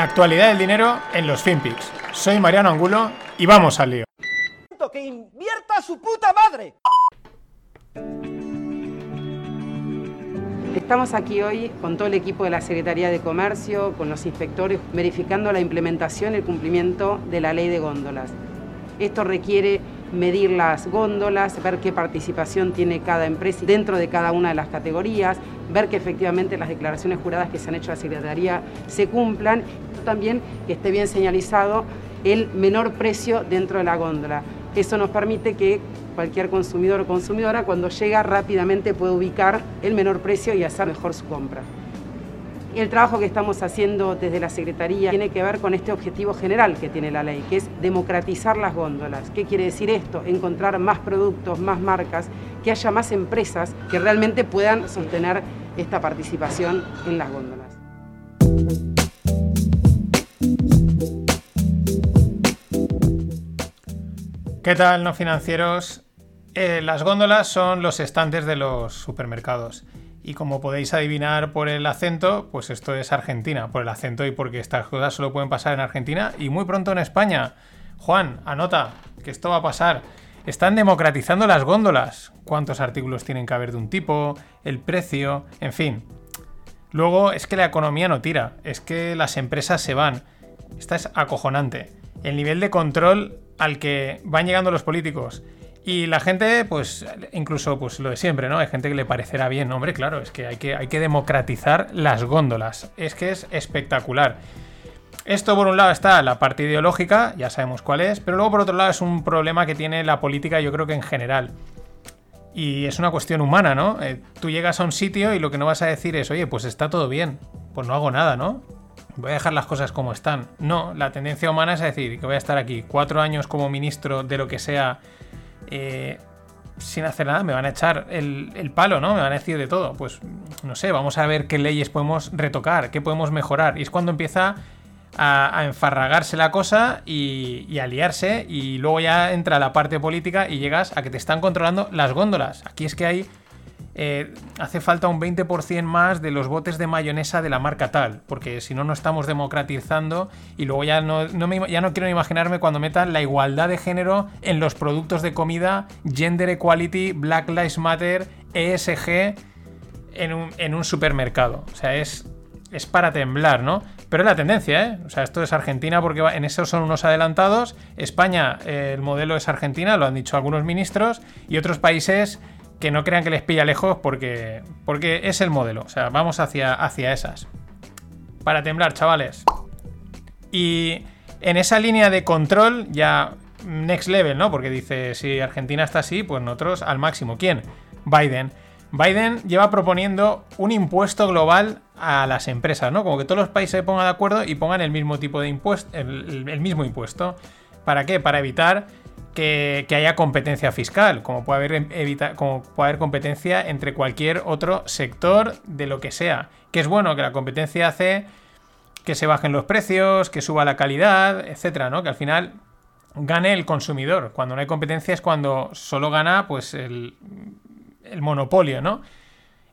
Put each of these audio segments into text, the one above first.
La actualidad del dinero en los FinPix. Soy Mariano Angulo y vamos al lío. ¡Que invierta su puta madre! Estamos aquí hoy con todo el equipo de la Secretaría de Comercio, con los inspectores, verificando la implementación y el cumplimiento de la ley de góndolas. Esto requiere medir las góndolas, ver qué participación tiene cada empresa dentro de cada una de las categorías, ver que efectivamente las declaraciones juradas que se han hecho a la Secretaría se cumplan, también que esté bien señalizado el menor precio dentro de la góndola. Eso nos permite que cualquier consumidor o consumidora cuando llega rápidamente pueda ubicar el menor precio y hacer mejor su compra. El trabajo que estamos haciendo desde la Secretaría tiene que ver con este objetivo general que tiene la ley, que es democratizar las góndolas. ¿Qué quiere decir esto? Encontrar más productos, más marcas, que haya más empresas que realmente puedan sostener esta participación en las góndolas. ¿Qué tal, no financieros? Eh, las góndolas son los estantes de los supermercados. Y como podéis adivinar por el acento, pues esto es Argentina, por el acento y porque estas cosas solo pueden pasar en Argentina y muy pronto en España. Juan, anota que esto va a pasar. Están democratizando las góndolas. ¿Cuántos artículos tienen que haber de un tipo? El precio, en fin. Luego es que la economía no tira, es que las empresas se van. Esta es acojonante. El nivel de control al que van llegando los políticos. Y la gente, pues, incluso pues lo de siempre, ¿no? Hay gente que le parecerá bien. Hombre, claro, es que hay que, hay que democratizar las góndolas. Es que es espectacular. Esto por un lado está la parte ideológica, ya sabemos cuál es, pero luego por otro lado es un problema que tiene la política yo creo que en general. Y es una cuestión humana, ¿no? Eh, tú llegas a un sitio y lo que no vas a decir es, oye, pues está todo bien, pues no hago nada, ¿no? voy a dejar las cosas como están. No, la tendencia humana es decir que voy a estar aquí cuatro años como ministro de lo que sea eh, sin hacer nada, me van a echar el, palo, ¿no? Me van a decir de todo. Pues no sé, vamos a ver qué leyes podemos retocar, qué podemos mejorar. Y es cuando empieza a, enfarragarse la cosa y, y, a liarse y luego ya entra la parte política y llegas a que te están controlando las góndolas. Aquí es que hay eh, hace falta un 20% más de los botes de mayonesa de la marca tal, porque si no, no estamos democratizando y luego ya no, ya no quiero imaginarme cuando metan la igualdad de género en los productos de comida, gender equality, Black Lives Matter, ESG en un, en un supermercado. O sea, es, es para temblar, ¿no? Pero es la tendencia, ¿eh? O sea, esto es Argentina porque en eso son unos adelantados. España, eh, el modelo es Argentina, lo han dicho algunos ministros, y otros países que no crean que les pilla lejos porque, porque es el modelo. O sea, vamos hacia, hacia esas. Para temblar, chavales. Y en esa línea de control ya next level, ¿no? Porque dice, si Argentina está así, pues nosotros al máximo. ¿Quién? Biden. Biden lleva proponiendo un impuesto global a las empresas, ¿no? Como que todos los países se pongan de acuerdo y pongan el mismo tipo de impuesto, el mismo impuesto. ¿Para qué? Para evitar que, haya competencia fiscal, como puede, haber competencia entre cualquier otro sector de lo que sea. Que es bueno que la competencia hace que se bajen los precios, que suba la calidad, etcétera, ¿no? Que al final gane el consumidor. Cuando no hay competencia es cuando solo gana pues el, el monopolio, ¿no?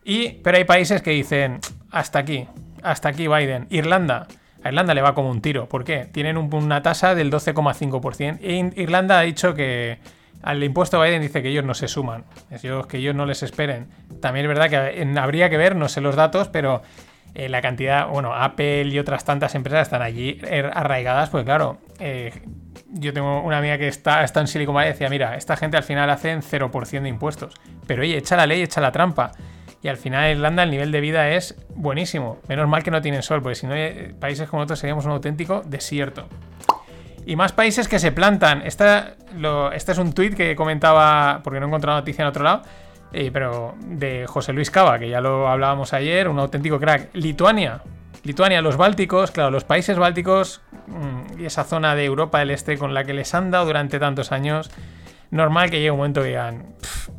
Y, pero hay países que dicen, hasta aquí, hasta aquí Biden. Irlanda, a Irlanda le va como un tiro. ¿Por qué? Tienen una tasa del 12,5%. E Irlanda ha dicho que al impuesto Biden dice que ellos no se suman. que ellos no les esperen. También es verdad que habría que ver, no sé los datos, pero eh, la cantidad, bueno, Apple y otras tantas empresas están allí er, arraigadas, pues claro, eh, yo tengo una amiga que está, está en Silicon Valley y decía, mira, esta gente al final hacen 0% de impuestos. Pero oye, echa la ley, echa la trampa. Y al final Irlanda el nivel de vida es buenísimo. Menos mal que no tienen sol, porque si no, eh, países como nosotros seríamos un auténtico desierto. Y más países que se plantan. Esta, este es un tuit que comentaba, porque no he encontrado noticia en otro lado, eh, pero de José Luis Cava, que ya lo hablábamos ayer, un auténtico crack. Lituania. Lituania, los Bálticos, claro, los países bálticos mm, y esa zona de Europa del Este con la que les han dado durante tantos años normal que llegue un momento que digan,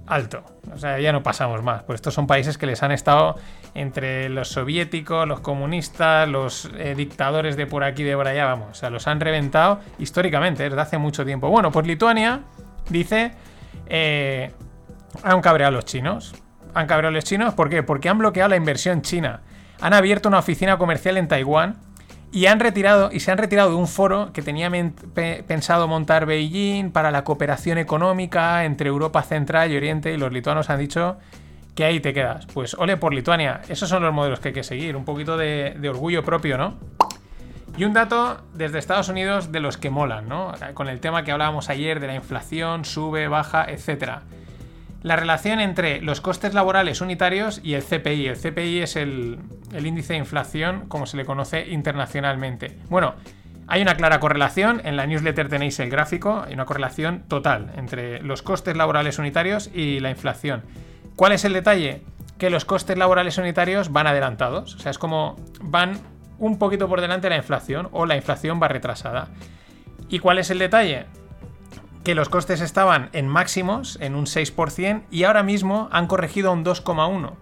alto, o sea, ya no pasamos más. Pues estos son países que les han estado entre los soviéticos, los comunistas, los eh, dictadores de por aquí, de por allá, vamos, o sea, los han reventado históricamente, desde hace mucho tiempo. Bueno, pues Lituania dice, eh, han cabreado los chinos. Han cabreado los chinos, ¿por qué? Porque han bloqueado la inversión china. Han abierto una oficina comercial en Taiwán Y han retirado, y se han retirado de un foro que tenía pensado montar Beijing para la cooperación económica entre Europa Central y Oriente, y los lituanos han dicho que ahí te quedas. Pues ole por Lituania, esos son los modelos que hay que seguir, un poquito de, de orgullo propio, ¿no? Y un dato desde Estados Unidos de los que molan, ¿no? Con el tema que hablábamos ayer de la inflación, sube, baja, etcétera la relación entre los costes laborales unitarios y el CPI. El CPI es el, índice de inflación como se le conoce internacionalmente. Bueno, hay una clara correlación, en la newsletter tenéis el gráfico, hay una correlación total entre los costes laborales unitarios y la inflación. ¿Cuál es el detalle? Que los costes laborales unitarios van adelantados, o sea, es como van un poquito por delante de la inflación o la inflación va retrasada. ¿Y cuál es el detalle? Que los costes estaban en máximos, en un 6%, y ahora mismo han corregido a un 2,1%.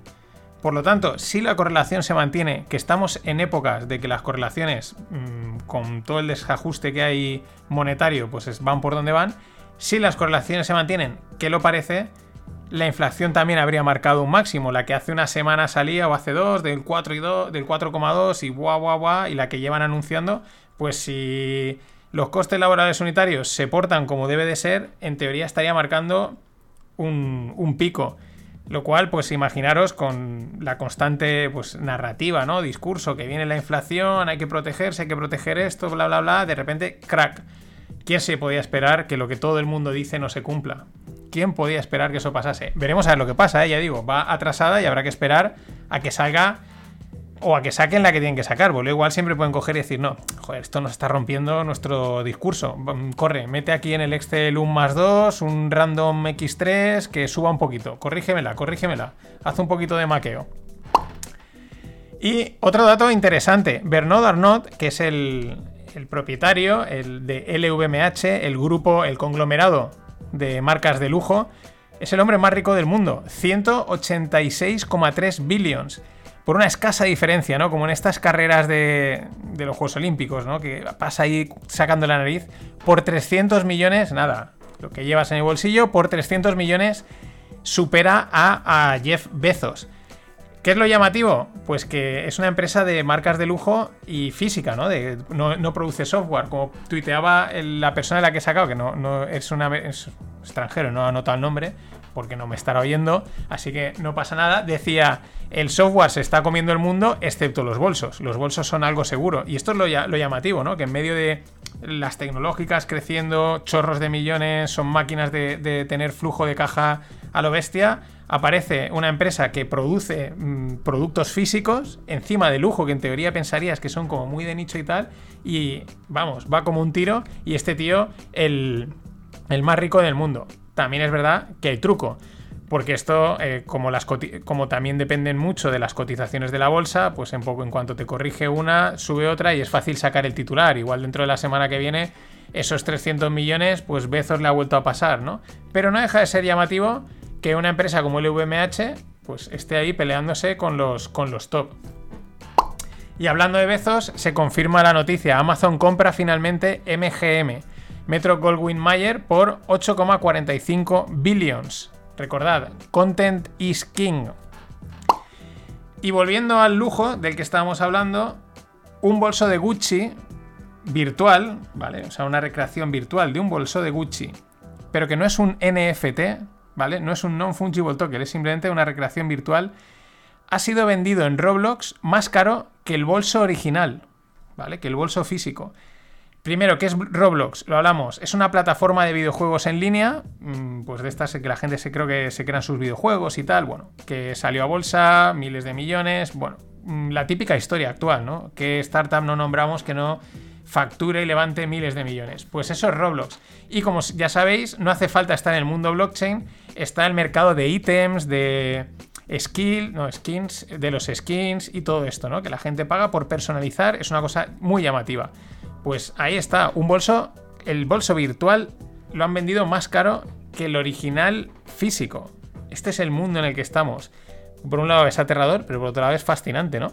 Por lo tanto, si la correlación se mantiene, que estamos en épocas de que las correlaciones, mm, con todo el desajuste que hay monetario, pues van por donde van, si las correlaciones se mantienen, que lo parece, la inflación también habría marcado un máximo, la que hace una semana salía o hace dos, del 4 y 2, del 4,2 y guau, guau, guau, y la que llevan anunciando, pues si los costes laborales unitarios se portan como debe de ser, en teoría estaría marcando un, pico. Lo cual, pues imaginaros con la constante pues, narrativa, ¿no? Discurso, que viene la inflación, hay que protegerse, hay que proteger esto, bla, bla, bla. De repente, crack. ¿Quién se podía esperar que lo que todo el mundo dice no se cumpla? ¿Quién podía esperar que eso pasase? Veremos a ver lo que pasa, ¿eh? ya digo, va atrasada y habrá que esperar a que salga o a que saquen la que tienen que sacar. Porque igual siempre pueden coger y decir, no, joder, esto nos está rompiendo nuestro discurso. Mm, corre, mete aquí en el Excel un más 2, un random X3 que suba un poquito. Corrígemela, corrígemela. Haz un poquito de maqueo. Y otro dato interesante, Bernard Arnault, que es el, el propietario el de LVMH, el grupo, el conglomerado de marcas de lujo, es el hombre más rico del mundo, 186,3 billions por una escasa diferencia, ¿no? Como en estas carreras de, los Juegos Olímpicos, ¿no? Que pasa ahí sacando la nariz. Por 300 millones, nada, lo que llevas en el bolsillo, por 300 millones supera a, Jeff Bezos. ¿Qué es lo llamativo? Pues que es una empresa de marcas de lujo y física, ¿no? De, no, produce software. Como tuiteaba la persona de la que he sacado, que no, no es, una, es extranjero, no ha anotado el nombre, porque no me estará oyendo, así que no pasa nada. Decía, el software se está comiendo el mundo, excepto los bolsos. Los bolsos son algo seguro. Y esto es lo, llamativo, ¿no? Que en medio de las tecnológicas creciendo, chorros de millones, son máquinas de, tener flujo de caja a lo bestia, aparece una empresa que produce mm, productos físicos encima de lujo, que en teoría pensarías que son como muy de nicho y tal, y vamos, va como un tiro, y este tío, el, el más rico del mundo. También es verdad que hay truco. Porque esto, eh, como, también dependen mucho de las cotizaciones de la bolsa, pues en poco en cuanto te corrige una, sube otra y es fácil sacar el titular. Igual dentro de la semana que viene, esos 300 millones, pues Bezos le ha vuelto a pasar, ¿no? Pero no deja de ser llamativo que una empresa como el VMH, pues esté ahí peleándose con los, con los top. Y hablando de Bezos, se confirma la noticia. Amazon compra finalmente MGM Metro Goldwyn Mayer por 8,45 billions. Recordad, content is king. Y volviendo al lujo del que estábamos hablando, un bolso de Gucci virtual, ¿vale? O sea, una recreación virtual de un bolso de Gucci, pero que no es un NFT, ¿vale? No es un non-fungible token, es simplemente una recreación virtual. Ha sido vendido en Roblox más caro que el bolso original, ¿vale? Que el bolso físico. Primero, ¿qué es Roblox? Lo hablamos. Es una plataforma de videojuegos en línea, mm, pues de estas que la gente se creo que se crean sus videojuegos y tal, bueno, que salió a bolsa, miles de millones, bueno, mm, la típica historia actual, ¿no? ¿Qué startup no nombramos que no facture y levante miles de millones? Pues eso es Roblox. Y como ya sabéis, no hace falta estar en el mundo blockchain, está el mercado de ítems, de skill, no, skins, de los skins y todo esto, ¿no? Que la gente paga por personalizar, es una cosa muy llamativa. Pues ahí está, un bolso, el bolso virtual lo han vendido más caro que el original físico. Este es el mundo en el que estamos. Por un lado es aterrador, pero por otro lado es fascinante, ¿no?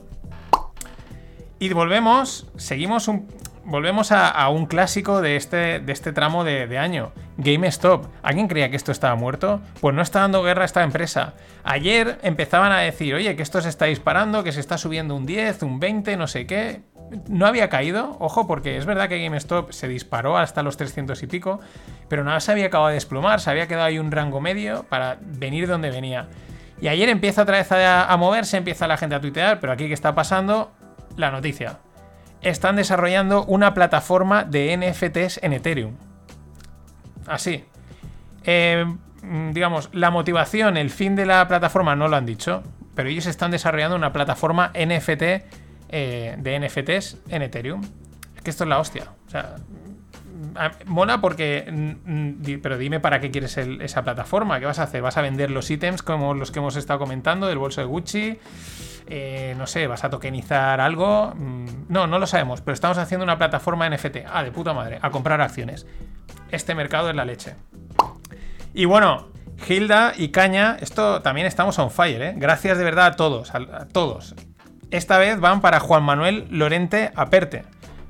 Y volvemos, seguimos un, volvemos a, un clásico de este, de este tramo de, de, año. GameStop. ¿Alguien creía que esto estaba muerto? Pues no está dando guerra a esta empresa. Ayer empezaban a decir, oye, que esto se está disparando, que se está subiendo un 10, un 20, no sé qué no había caído, ojo, porque es verdad que GameStop se disparó hasta los 300 y pico, pero nada se había acabado de desplomar, se había quedado ahí un rango medio para venir donde venía. Y ayer empieza otra vez a, moverse, empieza la gente a tuitear, pero aquí que está pasando, la noticia. Están desarrollando una plataforma de NFTs en Ethereum. Así. Eh, digamos, la motivación, el fin de la plataforma no lo han dicho, pero ellos están desarrollando una plataforma NFT eh, de NFTs en Ethereum. Es que esto es la hostia. O sea, mola porque. Pero dime para qué quieres esa plataforma. ¿Qué vas a hacer? ¿Vas a vender los ítems como los que hemos estado comentando del bolso de Gucci? Eh, no sé, ¿vas a tokenizar algo? Mm, no, no lo sabemos, pero estamos haciendo una plataforma NFT. Ah, de puta madre, a comprar acciones. Este mercado es la leche. Y bueno, Hilda y Caña, esto también estamos on fire, ¿eh? Gracias de verdad a todos, a, todos. Esta vez van para Juan Manuel Lorente Aperte,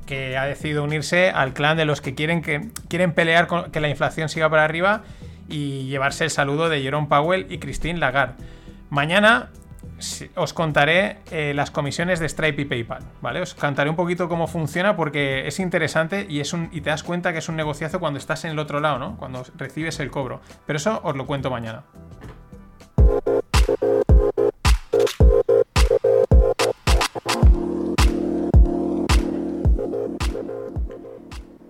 que ha decidido unirse al clan de los que quieren, que, quieren pelear con que la inflación siga para arriba y llevarse el saludo de Jerome Powell y Christine Lagarde. Mañana os contaré eh, las comisiones de Stripe y PayPal, ¿vale? Os contaré un poquito cómo funciona porque es interesante y, es un, y te das cuenta que es un negociazo cuando estás en el otro lado, ¿no? Cuando recibes el cobro. Pero eso os lo cuento mañana.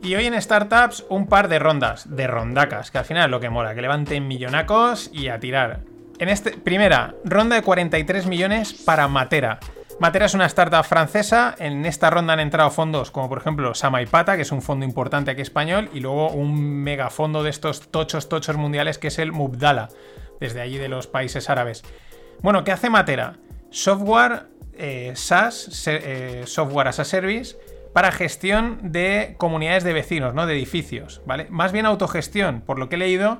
Y hoy en Startups un par de rondas, de rondacas, que al final es lo que mola, que levanten millonacos y a tirar. En este, primera, ronda de 43 millones para Matera. Matera es una startup francesa. En esta ronda han entrado fondos como por ejemplo Samaipata, que es un fondo importante aquí español, y luego un megafondo de estos tochos tochos mundiales que es el Mubdala, desde allí de los países árabes. Bueno, ¿qué hace Matera? Software eh, SaaS, eh, software as a service, para gestión de comunidades de vecinos, ¿no? De edificios, ¿vale? Más bien autogestión, por lo que he leído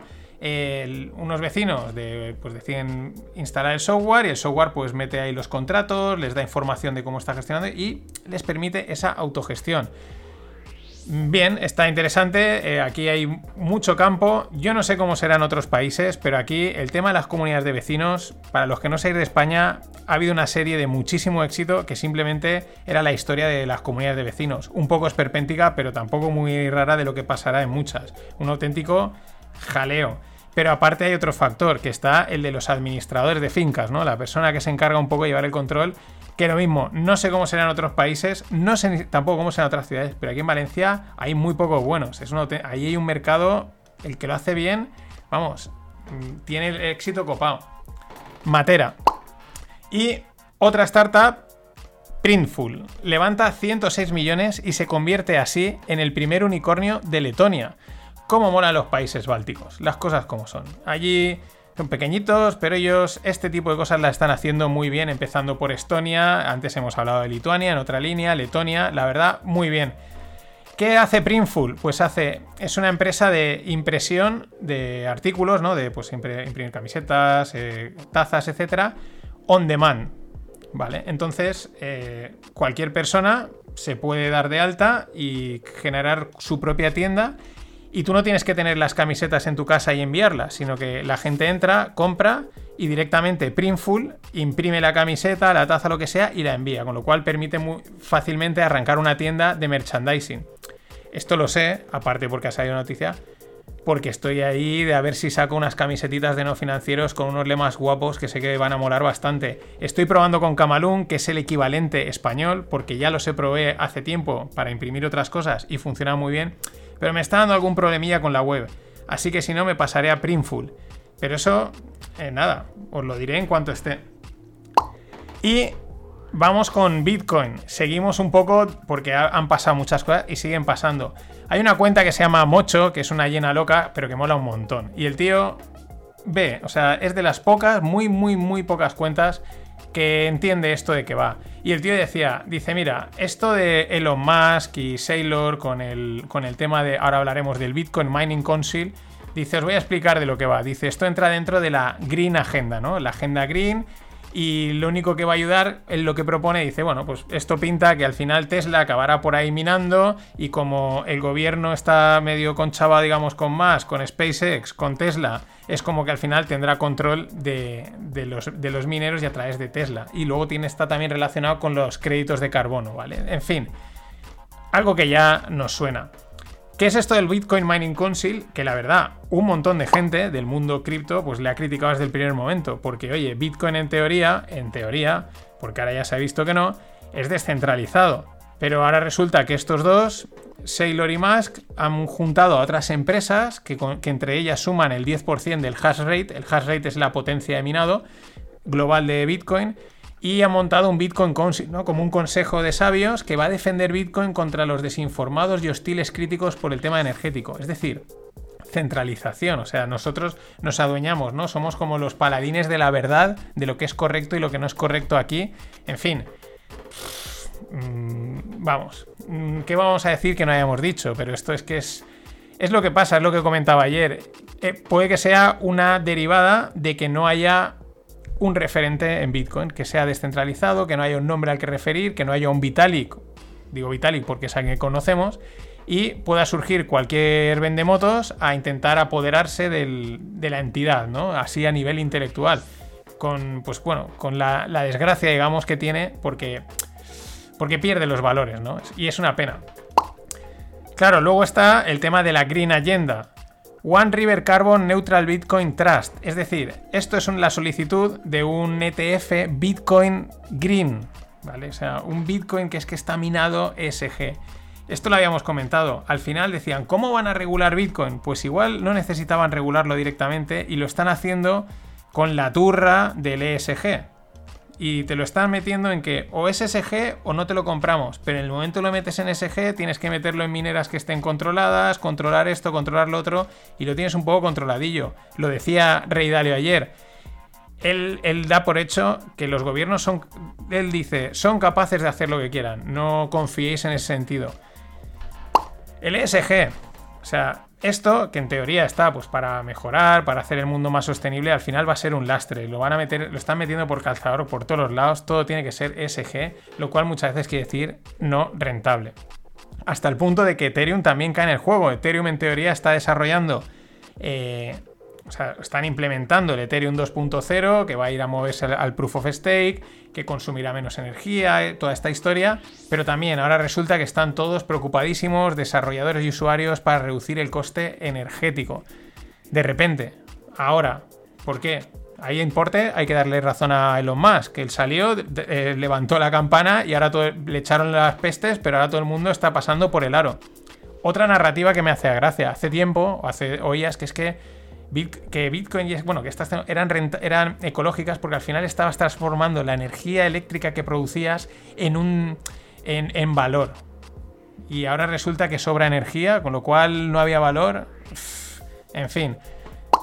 unos vecinos de, pues deciden instalar el software y el software pues mete ahí los contratos, les da información de cómo está gestionando y les permite esa autogestión. Bien, está interesante, eh, aquí hay mucho campo, yo no sé cómo será en otros países, pero aquí el tema de las comunidades de vecinos, para los que no seáis de España, ha habido una serie de muchísimo éxito que simplemente era la historia de las comunidades de vecinos, un poco esperpéntica, pero tampoco muy rara de lo que pasará en muchas, un auténtico jaleo. Pero aparte hay otro factor, que está el de los administradores de fincas, ¿no? La persona que se encarga un poco de llevar el control, que lo mismo, no sé cómo será en otros países, no sé tampoco cómo será en otras ciudades, pero aquí en Valencia hay muy pocos buenos. Es ahí hay un mercado, el que lo hace bien, vamos, mm, tiene el éxito copado. Matera. Y otra startup, Printful, levanta 106 millones y se convierte así en el primer unicornio de Letonia cómo molan los países bálticos, las cosas como son. Allí son pequeñitos, pero ellos este tipo de cosas la están haciendo muy bien, empezando por Estonia, antes hemos hablado de Lituania, en otra línea, Letonia, la verdad, muy bien. ¿Qué hace Printful? Pues hace, es una empresa de impresión de artículos, ¿no? De pues imprimir camisetas, eh, tazas, etcétera, on demand, ¿vale? Entonces, eh, cualquier persona se puede dar de alta y generar su propia tienda y tú no tienes que tener las camisetas en tu casa y enviarlas, sino que la gente entra, compra y directamente Printful imprime la camiseta, la taza, lo que sea y la envía, con lo cual permite muy fácilmente arrancar una tienda de merchandising. Esto lo sé, aparte porque ha salido noticia, porque estoy ahí de a ver si saco unas camisetitas de no financieros con unos lemas guapos que sé que van a molar bastante. Estoy probando con Camalún, que es el equivalente español, porque ya los he probé hace tiempo para imprimir otras cosas y funciona muy bien pero me está dando algún problemilla con la web. Así que si no, me pasaré a Printful. Pero eso, eh, nada, os lo diré en cuanto esté. Y vamos con Bitcoin. Seguimos un poco porque han pasado muchas cosas y siguen pasando. Hay una cuenta que se llama Mocho, que es una llena loca, pero que mola un montón. Y el tío ve, o sea, es de las pocas, muy, muy, muy pocas cuentas que entiende esto de que va. Y el tío decía, dice, mira, esto de Elon Musk y Saylor con el, con el tema de, ahora hablaremos del Bitcoin Mining Council, dice, os voy a explicar de lo que va. Dice, esto entra dentro de la Green Agenda, ¿no? La agenda Green y lo único que va a ayudar en lo que propone dice, bueno, pues esto pinta que al final Tesla acabará por ahí minando y como el gobierno está medio conchava, digamos, con más, con SpaceX, con Tesla, es como que al final tendrá control de, los, de los mineros y a través de Tesla. Y luego tiene, está también relacionado con los créditos de carbono, ¿vale? En fin, algo que ya nos suena. ¿Qué es esto del Bitcoin Mining Council? Que la verdad, un montón de gente del mundo cripto pues le ha criticado desde el primer momento, porque oye, Bitcoin en teoría, en teoría, porque ahora ya se ha visto que no, es descentralizado. Pero ahora resulta que estos dos, Saylor y Musk, han juntado a otras empresas que, que entre ellas suman el 10% del hash rate. El hash rate es la potencia de minado global de Bitcoin y ha montado un Bitcoin Council, ¿no? como un consejo de sabios que va a defender Bitcoin contra los desinformados y hostiles críticos por el tema energético. Es decir, centralización, o sea, nosotros nos adueñamos, ¿no? Somos como los paladines de la verdad, de lo que es correcto y lo que no es correcto aquí. En fin, mm, vamos, mm, ¿qué vamos a decir que no hayamos dicho? Pero esto es que es... Es lo que pasa, es lo que comentaba ayer. Eh, puede que sea una derivada de que no haya un referente en Bitcoin, que sea descentralizado, que no haya un nombre al que referir, que no haya un Vitalik, digo Vitalik porque es alguien que conocemos, y pueda surgir cualquier vendemotos a intentar apoderarse de la entidad, ¿no? Así a nivel intelectual. Con, pues bueno, con la, la desgracia, digamos, que tiene, porque, porque pierde los valores, ¿no? Y es una pena. Claro, luego está el tema de la Green Agenda, One River Carbon Neutral Bitcoin Trust. Es decir, esto es la solicitud de un ETF Bitcoin Green. ¿Vale? O sea, un Bitcoin que es que está minado ESG. Esto lo habíamos comentado. Al final decían, ¿cómo van a regular Bitcoin? Pues igual no necesitaban regularlo directamente y lo están haciendo con la turra del ESG y te lo están metiendo en que o es SG o no te lo compramos, pero en el momento lo metes en SG tienes que meterlo en mineras que estén controladas, controlar esto, controlar lo otro y lo tienes un poco controladillo. Lo decía Rey Dalio ayer. Él, él, da por hecho que los gobiernos son, él dice, son capaces de hacer lo que quieran, no confiéis en ese sentido. El ESG, o sea, esto, que en teoría está pues para mejorar, para hacer el mundo más sostenible, al final va a ser un lastre. Lo van a meter, lo están metiendo por calzador por todos los lados, todo tiene que ser SG, lo cual muchas veces quiere decir no rentable. Hasta el punto de que Ethereum también cae en el juego. Ethereum en teoría está desarrollando eh, o sea, están implementando el Ethereum 2.0, que va a ir a moverse al, Proof of Stake, que consumirá menos energía, eh, toda esta historia. Pero también ahora resulta que están todos preocupadísimos, desarrolladores y usuarios, para reducir el coste energético. De repente, ahora, ¿por qué? Ahí importe, hay que darle razón a Elon Musk, que él salió, eh, levantó la campana y ahora le echaron las pestes, pero ahora todo el mundo está pasando por el aro. Otra narrativa que me hace gracia. Hace tiempo, hace oías que es que que Bitcoin, bueno, que estas eran, eran ecológicas porque al final estabas transformando la energía eléctrica que producías en un en, valor. Y ahora resulta que sobra energía, con lo cual no había valor. En fin.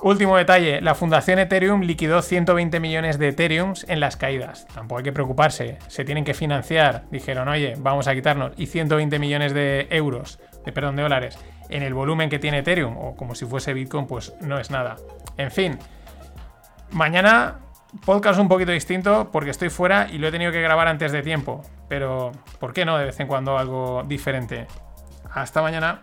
Último detalle, la fundación Ethereum liquidó 120 millones de Ethereums en las caídas. Tampoco hay que preocuparse, se tienen que financiar. Dijeron, oye, vamos a quitarnos. Y 120 millones de euros, de, perdón, de dólares en el volumen que tiene Ethereum o como si fuese Bitcoin, pues no es nada. En fin, mañana podcast un poquito distinto porque estoy fuera y lo he tenido que grabar antes de tiempo, pero ¿por qué no de vez en cuando algo diferente? Hasta mañana.